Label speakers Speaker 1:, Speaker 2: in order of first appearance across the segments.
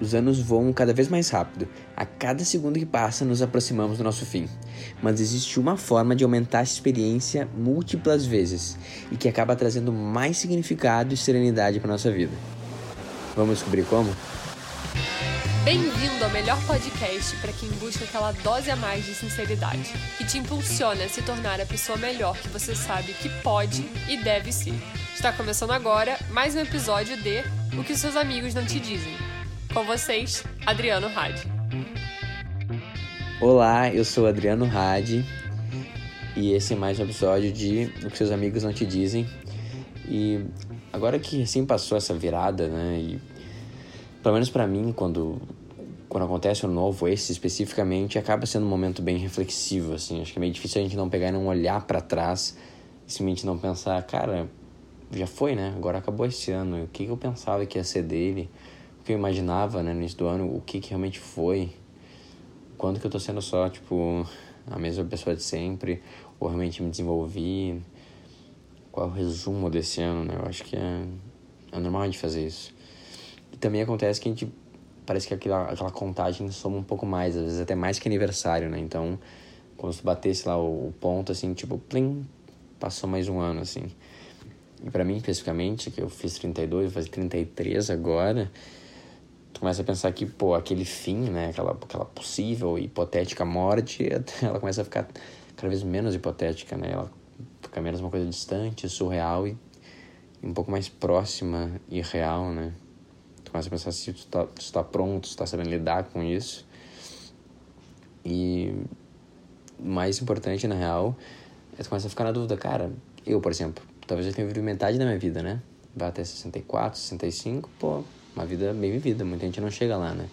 Speaker 1: Os anos voam cada vez mais rápido. A cada segundo que passa, nos aproximamos do nosso fim. Mas existe uma forma de aumentar essa experiência múltiplas vezes e que acaba trazendo mais significado e serenidade para nossa vida. Vamos descobrir como?
Speaker 2: Bem-vindo ao melhor podcast para quem busca aquela dose a mais de sinceridade, que te impulsiona a se tornar a pessoa melhor que você sabe que pode e deve ser. Está começando agora mais um episódio de O que seus amigos não te dizem. Com vocês, Adriano Hadi.
Speaker 1: Olá, eu sou Adriano Hadi e esse é mais um episódio de O que seus amigos não te dizem. E agora que assim passou essa virada, né? E pelo menos para mim, quando quando acontece um novo, esse especificamente, acaba sendo um momento bem reflexivo, assim. Acho que é meio difícil a gente não pegar e não olhar para trás e simplesmente não pensar, cara, já foi, né? Agora acabou esse ano. O que eu pensava que ia ser dele? Que eu imaginava, né, no início do ano, o que, que realmente foi, quando que eu tô sendo só, tipo, a mesma pessoa de sempre, ou realmente me desenvolvi, qual é o resumo desse ano, né, eu acho que é, é normal a gente fazer isso. E também acontece que a gente, parece que aquela, aquela contagem soma um pouco mais, às vezes até mais que aniversário, né, então, quando tu batesse lá o, o ponto, assim, tipo, plim, passou mais um ano, assim. E para mim, especificamente, que eu fiz 32, vou fazer 33 agora, tu começa a pensar que, pô, aquele fim, né, aquela, aquela possível hipotética morte, ela começa a ficar cada vez menos hipotética, né, ela fica menos uma coisa distante, surreal e, e um pouco mais próxima e real, né. Tu começa a pensar se tu tá, tu tá pronto, se tá sabendo lidar com isso. E mais importante, na real, é tu começa a ficar na dúvida, cara, eu, por exemplo, talvez eu tenha vivido metade da minha vida, né, vai até 64, 65, pô, uma vida bem vivida, muita gente não chega lá, né?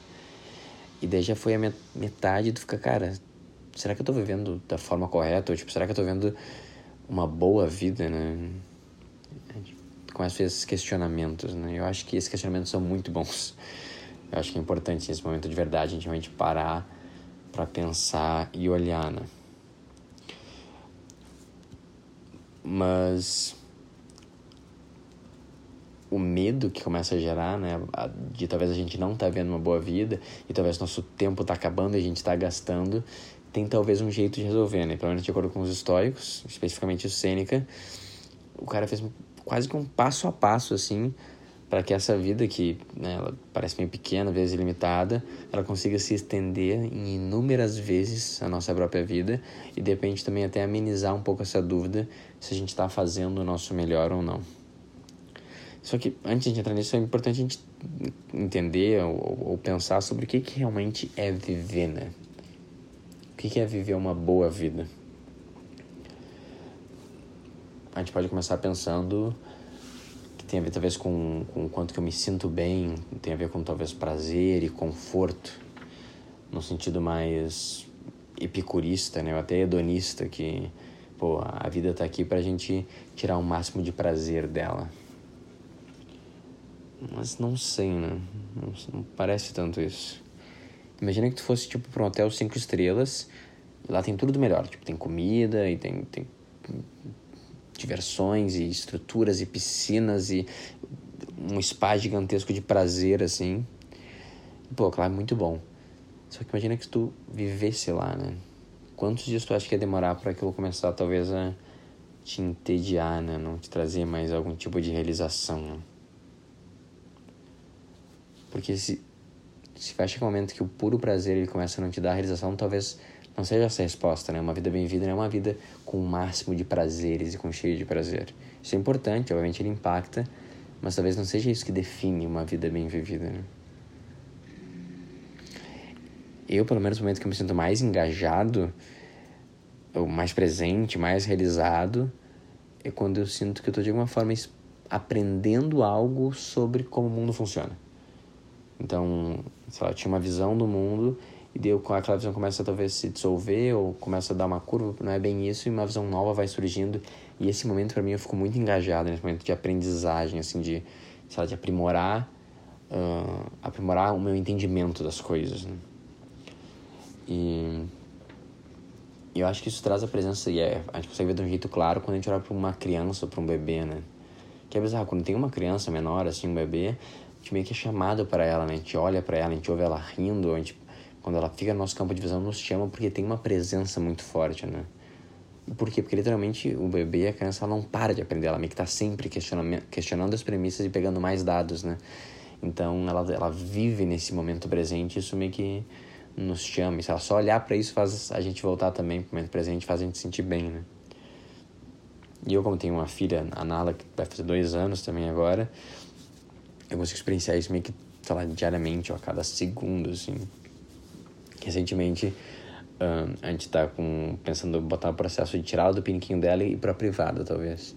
Speaker 1: E daí já foi a metade tu fica, cara, será que eu tô vivendo da forma correta? Ou, tipo, será que eu tô vivendo uma boa vida, né? Começa a fazer esses questionamentos, né? Eu acho que esses questionamentos são muito bons. Eu acho que é importante nesse momento de verdade a gente realmente parar para pensar e olhar, né? Mas o medo que começa a gerar, né, de talvez a gente não tá vendo uma boa vida e talvez nosso tempo tá acabando e a gente está gastando, tem talvez um jeito de resolver, né? Pelo menos de acordo com os históricos, especificamente o Sêneca, o cara fez quase que um passo a passo assim para que essa vida que né, parece bem pequena, às vezes limitada, ela consiga se estender em inúmeras vezes a nossa própria vida e de repente também até amenizar um pouco essa dúvida se a gente está fazendo o nosso melhor ou não. Só que antes de entrar nisso é importante a gente entender ou, ou pensar sobre o que, que realmente é viver, né? O que, que é viver uma boa vida? A gente pode começar pensando que tem a ver talvez com, com o quanto que eu me sinto bem, tem a ver com talvez prazer e conforto, no sentido mais epicurista, né? Ou até hedonista, que pô, a vida tá aqui pra gente tirar o máximo de prazer dela. Mas não sei, né? Não, não, parece tanto isso. Imagina que tu fosse, tipo, pra um hotel cinco estrelas lá tem tudo do melhor. Tipo, tem comida e tem, tem diversões e estruturas e piscinas e um spa gigantesco de prazer, assim. Pô, claro, é muito bom. Só que imagina que tu vivesse lá, né? Quantos dias tu acha que ia demorar para aquilo começar, talvez, a te entediar, né? Não te trazer mais algum tipo de realização, né? Porque se, se vai chegar um momento que o puro prazer ele começa a não te dar a realização, talvez não seja essa a resposta, né? Uma vida bem vivida é uma vida com o máximo de prazeres e com cheio de prazer. Isso é importante, obviamente ele impacta, mas talvez não seja isso que define uma vida bem vivida, né? Eu, pelo menos no momento que eu me sinto mais engajado, ou mais presente, mais realizado, é quando eu sinto que eu estou de alguma forma aprendendo algo sobre como o mundo funciona. Então, sei lá, tinha uma visão do mundo e deu com aquela visão começa talvez se dissolver ou começa a dar uma curva, não é bem isso, e uma visão nova vai surgindo. E esse momento para mim eu fico muito engajado nesse momento de aprendizagem, assim, de, sei lá, de aprimorar, uh, aprimorar o meu entendimento das coisas, né? E eu acho que isso traz a presença, e é, a gente consegue ver de um jeito claro quando a gente olha para uma criança para um bebê, né? Que é bizarro, quando tem uma criança menor, assim, um bebê, gente meio que é chamado para ela, né? A gente olha para ela, a gente ouve ela rindo, a gente, quando ela fica no nosso campo de visão, nos chama porque tem uma presença muito forte, né? Por quê? Porque literalmente o bebê, a criança, ela não para de aprender, ela meio que tá sempre questionando, as premissas e pegando mais dados, né? Então ela, ela vive nesse momento presente, isso meio que nos chama. E se ela só olhar para isso faz a gente voltar também pro momento presente, faz a gente sentir bem, né? E eu, como tenho uma filha, a Nala, que vai fazer dois anos também agora, eu consigo experienciar isso meio que, sei lá, diariamente ou a cada segundo, assim. Recentemente, a gente tá com, pensando em botar o processo de tirá-la do piniquinho dela e ir pra privada, talvez.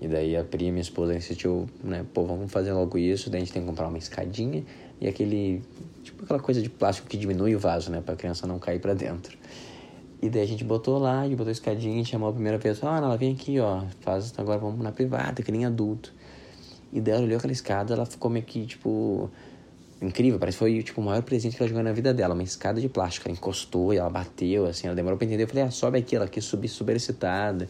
Speaker 1: E daí a Pri, minha esposa, insistiu, né, pô, vamos fazer logo isso, daí a gente tem que comprar uma escadinha e aquele, tipo aquela coisa de plástico que diminui o vaso, né, pra criança não cair pra dentro. E daí a gente botou lá, e botou a escadinha, chamou a primeira pessoa, ah, ela vem aqui, ó, faz, agora vamos na privada, que nem adulto. E daí ela olhou aquela escada, ela ficou meio que, tipo, incrível, parece que foi, tipo, o maior presente que ela jogou na vida dela, uma escada de plástico, ela encostou e ela bateu, assim, ela demorou pra entender, eu falei, ah, sobe aqui, ela quis subir super excitada.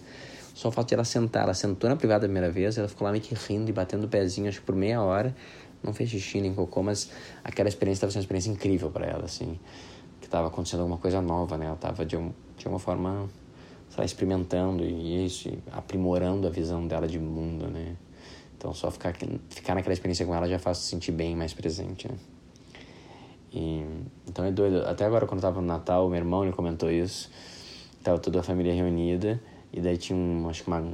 Speaker 1: Só fato de ela sentar, ela sentou na privada a primeira vez, ela ficou lá meio que rindo e batendo o pezinho, acho que por meia hora, não fez xixi nem cocô, mas aquela experiência estava sendo uma experiência incrível para ela, assim, que estava acontecendo alguma coisa nova, né, ela estava de, um, de uma forma, sei lá, experimentando e isso, aprimorando a visão dela de mundo, né, então só ficar, ficar naquela experiência com ela já faz se sentir bem mais presente, né. E, então é doido. Até agora, quando eu tava no Natal, meu irmão ele comentou isso. Tava toda a família reunida. E daí tinha um, acho que uma,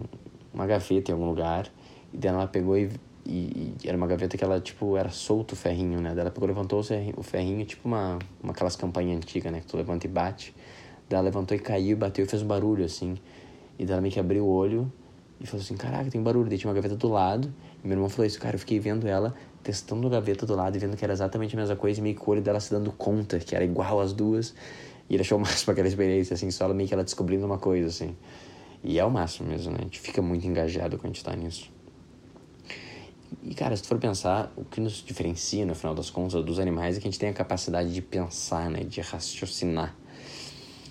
Speaker 1: uma gaveta em algum lugar. E daí ela pegou e, e, e, era uma gaveta que ela, tipo, era solto o ferrinho, né? Daí ela pegou, levantou o ferrinho, tipo uma, uma aquelas campanhas antigas, né? Que tu levanta e bate. Daí ela levantou e caiu, bateu e fez um barulho, assim. E daí ela meio que abriu o olho e falou assim, caraca, tem barulho. Daí tinha uma gaveta do lado. E meu irmão falou isso, cara, eu fiquei vendo ela testando a gaveta do lado e vendo que era exatamente a mesma coisa, e meio que o olho dela se dando conta que era igual as duas. E ele achou o máximo aquela experiência, assim, só meio que ela descobrindo uma coisa, assim. E é o máximo mesmo, né? A gente fica muito engajado quando a gente tá nisso. E, cara, se tu for pensar, o que nos diferencia, no final das contas, dos animais é que a gente tem a capacidade de pensar, né? De raciocinar.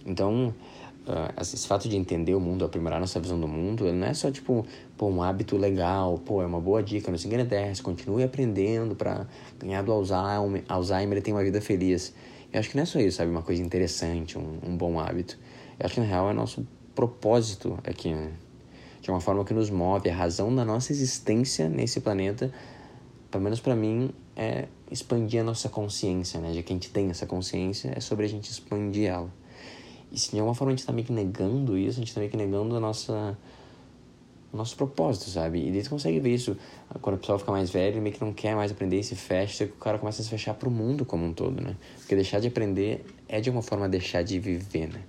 Speaker 1: Então, uh, esse fato de entender o mundo, aprimorar nossa visão do mundo, não é só tipo, pô, um hábito legal, pô, é uma boa dica, não se engane dessa, continue aprendendo para ganhar do Alzheimer, Alzheimer e ter uma vida feliz. Eu acho que não é só isso, sabe? Uma coisa interessante, um, um bom hábito. Eu acho que na real é nosso propósito aqui, né? De uma forma que nos move, a razão da nossa existência nesse planeta, pelo menos para mim, é expandir a nossa consciência, né? Já que a gente tem essa consciência, é sobre a gente expandir ela. E se de alguma forma a gente tá meio que negando isso, a gente tá meio que negando a nossa o nosso propósito, sabe? E daí tu consegue ver isso quando o pessoal fica mais velho, meio que não quer mais aprender e se fecha, o cara começa a se fechar pro mundo como um todo, né? Porque deixar de aprender é de alguma forma deixar de viver, né?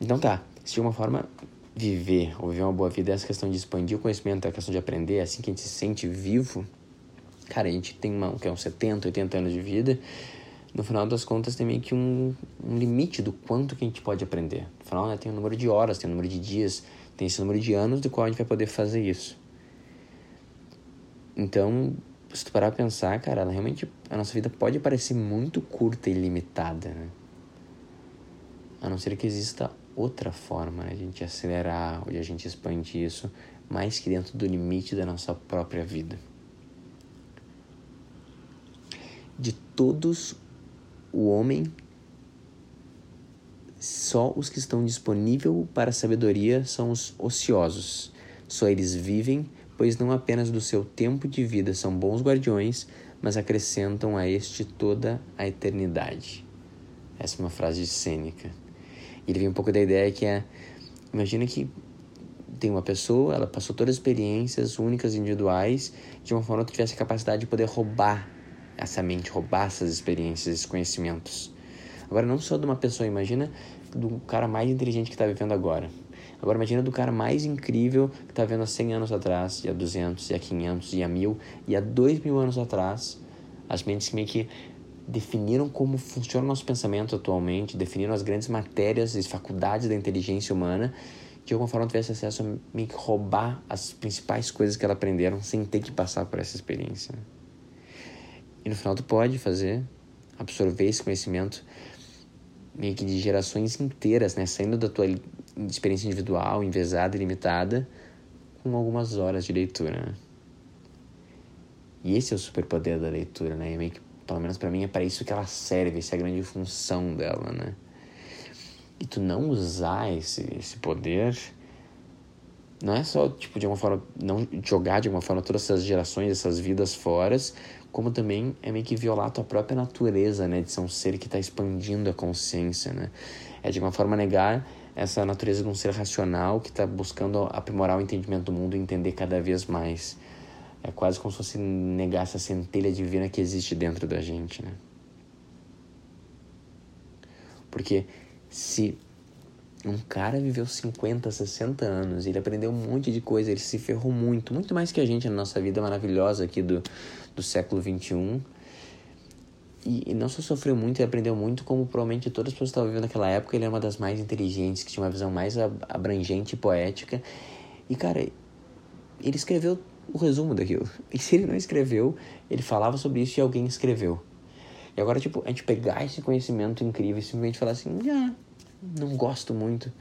Speaker 1: Então tá, se de uma forma viver ou viver uma boa vida é essa questão de expandir o conhecimento, é a questão de aprender, é assim que a gente se sente vivo, cara, a gente tem uma, que é uns 70, 80 anos de vida, no final das contas tem meio que um, um limite do quanto que a gente pode aprender. No final né, tem o um número de horas, tem o um número de dias, tem esse número de anos do qual a gente vai poder fazer isso. Então, se tu parar pra pensar, cara, ela realmente, a nossa vida pode parecer muito curta e limitada, né? A não ser que exista outra forma né, de a gente acelerar ou de a gente expandir isso mais que dentro do limite da nossa própria vida. De todos o homem, só os que estão disponíveis para a sabedoria são os ociosos. Só eles vivem, pois não apenas do seu tempo de vida são bons guardiões, mas acrescentam a este toda a eternidade. Essa é uma frase de Sêneca. Ele vem um pouco da ideia que é, imagina que tem uma pessoa, ela passou todas as experiências únicas, individuais, de uma forma que tivesse a capacidade de poder roubar essa mente, roubar essas experiências, esses conhecimentos. Agora, não só de uma pessoa, imagina do cara mais inteligente que está vivendo agora. Agora, imagina do cara mais incrível que está vendo há 100 anos atrás, e há 200, e há 500, e há 1000, e há 2 mil anos atrás. As mentes que meio que definiram como funciona o nosso pensamento atualmente, definiram as grandes matérias e faculdades da inteligência humana, de alguma forma tivesse acesso a meio que roubar as principais coisas que elas aprenderam sem ter que passar por essa experiência. E no final tu pode fazer, absorver esse conhecimento meio que de gerações inteiras, né? Saindo da tua experiência individual, envezada e limitada, com algumas horas de leitura. E esse é o superpoder da leitura, né? E meio que, pelo menos para mim, é para isso que ela serve, essa é a grande função dela, né? E tu não usar esse, esse poder não é só, tipo, de uma forma, não jogar de uma forma todas essas gerações, essas vidas fora, como também é meio que violar a tua própria natureza, né? De ser um ser que está expandindo a consciência, né? É de uma forma negar essa natureza de um ser racional que está buscando aprimorar o entendimento do mundo e entender cada vez mais. É quase como se fosse negar essa centelha divina que existe dentro da gente, né? Porque se um cara viveu 50, 60 anos, ele aprendeu um monte de coisa, ele se ferrou muito, muito mais que a gente na nossa vida maravilhosa aqui do, do século 21. E, e não só sofreu muito e aprendeu muito, como provavelmente todas as pessoas que estavam vivendo naquela época, ele é uma das mais inteligentes, que tinha uma visão mais abrangente e poética. E, cara, ele escreveu o resumo daquilo. E se ele não escreveu, ele falava sobre isso e alguém escreveu. E agora, tipo, a gente pegar esse conhecimento incrível e simplesmente falar assim, ah, não gosto muito.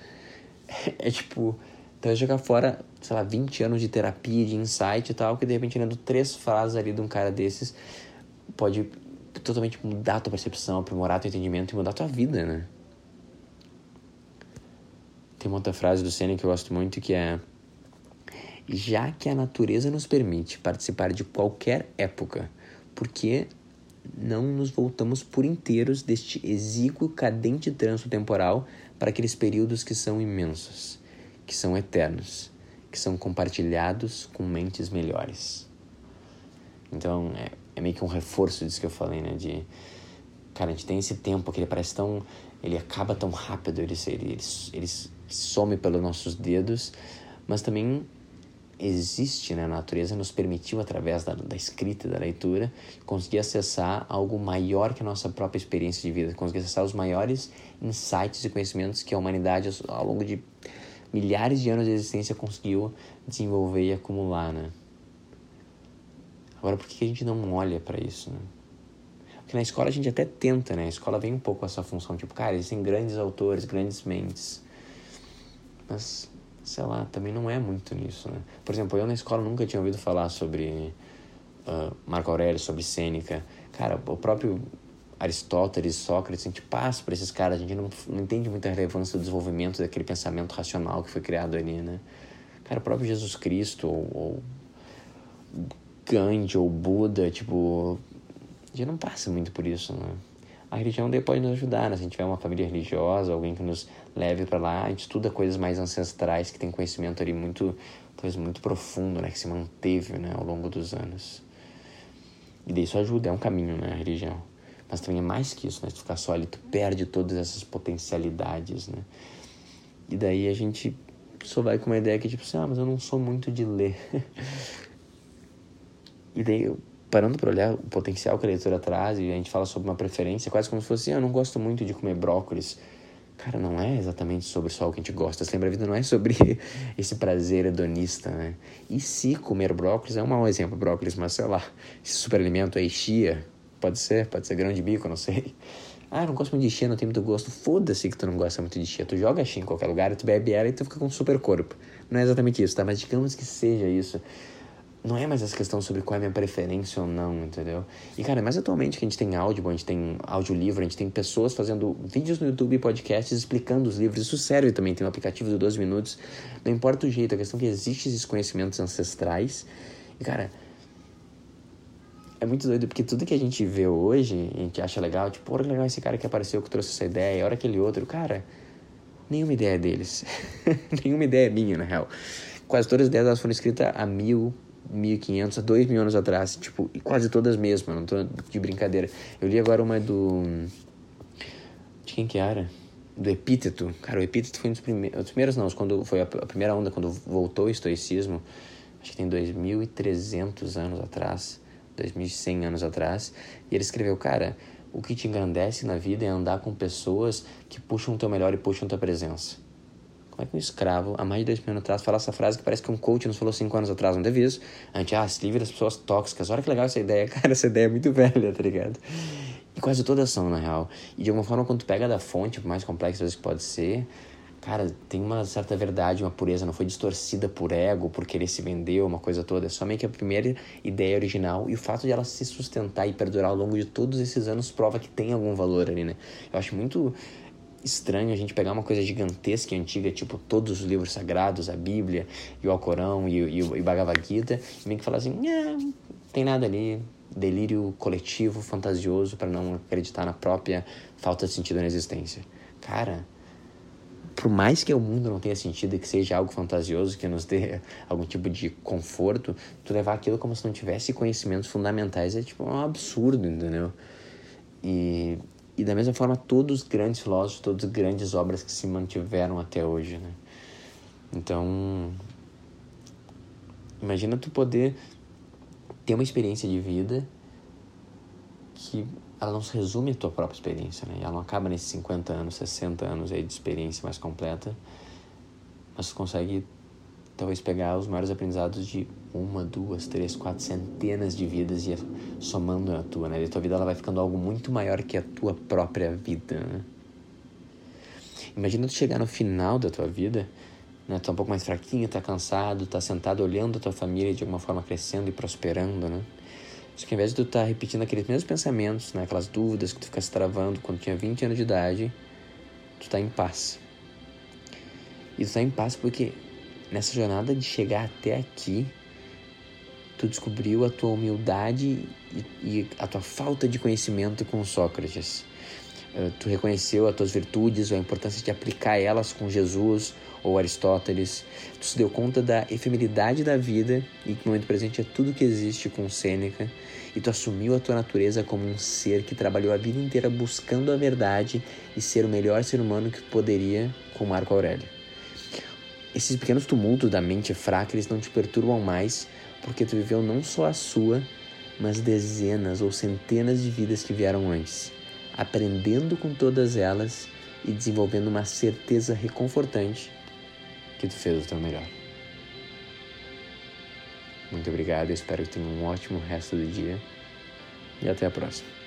Speaker 1: É, tipo, então jogar fora, sei lá, 20 anos de terapia, de insight e tal, que de repente lendo três frases ali de um cara desses pode totalmente mudar a tua percepção, aprimorar teu entendimento e mudar a tua vida, né? Tem uma outra frase do Senna que eu gosto muito que é já que a natureza nos permite participar de qualquer época, porque não nos voltamos por inteiros deste exíguo cadente trânsito temporal para aqueles períodos que são imensos, que são eternos, que são compartilhados com mentes melhores. Então, é, é meio que um reforço disso que eu falei, né? De, cara, a gente tem esse tempo que ele parece tão... Ele acaba tão rápido, ele, ele, ele, ele some pelos nossos dedos, mas também existe né, na natureza nos permitiu, através da, da escrita e da leitura, conseguir acessar algo maior que a nossa própria experiência de vida, conseguir acessar os maiores insights e conhecimentos que a humanidade, ao longo de milhares de anos de existência, conseguiu desenvolver e acumular. Né? Agora, por que a gente não olha para isso? Né? Porque na escola a gente até tenta, né? A escola vem um pouco essa função, tipo, cara, existem grandes autores, grandes mentes. Mas sei lá, também não é muito nisso, né? Por exemplo, eu na escola nunca tinha ouvido falar sobre uh, Marco Aurélio, sobre Sêneca. Cara, o próprio Aristóteles, Sócrates, a gente passa por esses caras, a gente não, não entende muita relevância do desenvolvimento daquele pensamento racional que foi criado ali, né? Cara, o próprio Jesus Cristo, ou, ou Gandhi, ou Buda, tipo, a gente não passa muito por isso, né? A religião pode nos ajudar, né? Se a gente tiver uma família religiosa, alguém que nos leve para lá, a gente estuda coisas mais ancestrais, que tem conhecimento ali muito, talvez muito profundo, né? Que se manteve, né? Ao longo dos anos. E daí isso ajuda, é um caminho, né? A religião. Mas também é mais que isso, né? Se tu ficar só ali, tu perde todas essas potencialidades, né? E daí a gente só vai com uma ideia que tipo assim, ah, mas eu não sou muito de ler. e daí eu parando para olhar o potencial que a leitura traz e a gente fala sobre uma preferência, quase como se fosse, ah, eu não gosto muito de comer brócolis. Cara, não é exatamente sobre só o que a gente gosta. Você lembra, a vida não é sobre esse prazer hedonista, né? E se comer brócolis, é um mau exemplo, brócolis, mas sei lá, esse superalimento aí, chia, pode ser, pode ser grão de bico, não sei. Ah, não gosto muito de chia, não tenho muito gosto. Foda-se que tu não gosta muito de chia. Tu joga chia em qualquer lugar, tu bebe ela e tu fica com um super corpo. Não é exatamente isso, tá? Mas digamos que seja isso não é mais essa questão sobre qual é a minha preferência ou não, entendeu? E, cara, mais atualmente que a gente tem áudio, a gente tem audiolivro, a gente tem pessoas fazendo vídeos no YouTube podcasts explicando os livros. Isso serve também, tem um aplicativo de 12 minutos. Não importa o jeito, a questão é que existem esses conhecimentos ancestrais. E, cara, é muito doido, porque tudo que a gente vê hoje, a gente acha legal, tipo, olha legal esse cara que apareceu, que trouxe essa ideia, olha aquele outro. Cara, nenhuma ideia é deles. nenhuma ideia é minha, na real. Quase todas as ideias foram escritas há mil 1500 a 2000 anos atrás, tipo, quase todas mesmo, não tô de brincadeira. Eu li agora uma do de quem que era? Do Epíteto. Cara, o Epíteto foi um dos primeiros, dos primeiros não, quando foi a, a primeira onda quando voltou o estoicismo, acho que tem 2300 anos atrás, 2100 anos atrás, e ele escreveu, cara, o que te engrandece na vida é andar com pessoas que puxam o teu melhor e puxam tua presença. Como é que um escravo, há mais de dois mil anos atrás, fala essa frase que parece que um coach nos falou cinco anos atrás, não teve isso? A gente, ah, se livre das pessoas tóxicas. Olha que legal essa ideia. Cara, essa ideia é muito velha, tá ligado? E quase todas são, na real. E de alguma forma, quando tu pega da fonte, mais complexa que pode ser, cara, tem uma certa verdade, uma pureza, não foi distorcida por ego, por querer se vender, uma coisa toda. É somente a primeira ideia original e o fato de ela se sustentar e perdurar ao longo de todos esses anos prova que tem algum valor ali, né? Eu acho muito estranho a gente pegar uma coisa gigantesca e antiga, tipo todos os livros sagrados, a Bíblia e o Alcorão e, e, e o Bhagavad Gita, e meio que falar assim, não tem nada ali, delírio coletivo, fantasioso, para não acreditar na própria falta de sentido na existência. Cara, por mais que o mundo não tenha sentido e que seja algo fantasioso, que nos dê algum tipo de conforto, tu levar aquilo como se não tivesse conhecimentos fundamentais é tipo um absurdo, entendeu? E, e da mesma forma, todos os grandes filósofos, todas as grandes obras que se mantiveram até hoje, né? Então, imagina tu poder ter uma experiência de vida que ela não se resume à tua própria experiência, né? Ela não acaba nesses 50 anos, 60 anos aí de experiência mais completa, mas tu consegue talvez pegar os maiores aprendizados de uma, duas, três, quatro centenas de vidas e somando a tua, né? E a tua vida ela vai ficando algo muito maior que a tua própria vida, né? Imagina tu chegar no final da tua vida, né? Tá um pouco mais fraquinho, tá cansado, tá sentado olhando a tua família de alguma forma crescendo e prosperando, né? Só que ao invés de tu estar tá repetindo aqueles mesmos pensamentos, né, aquelas dúvidas que tu ficasse travando quando tinha 20 anos de idade, tu está em paz. E tu está em paz porque nessa jornada de chegar até aqui, tu descobriu a tua humildade e, e a tua falta de conhecimento com Sócrates. Uh, tu reconheceu as tuas virtudes, a importância de aplicar elas com Jesus ou Aristóteles. Tu se deu conta da efemeridade da vida e que no momento presente é tudo que existe com Sêneca. E tu assumiu a tua natureza como um ser que trabalhou a vida inteira buscando a verdade e ser o melhor ser humano que poderia com Marco Aurélio. Esses pequenos tumultos da mente fraca, eles não te perturbam mais, porque tu viveu não só a sua, mas dezenas ou centenas de vidas que vieram antes, aprendendo com todas elas e desenvolvendo uma certeza reconfortante que tu fez o teu melhor. Muito obrigado, espero que tenha um ótimo resto do dia e até a próxima.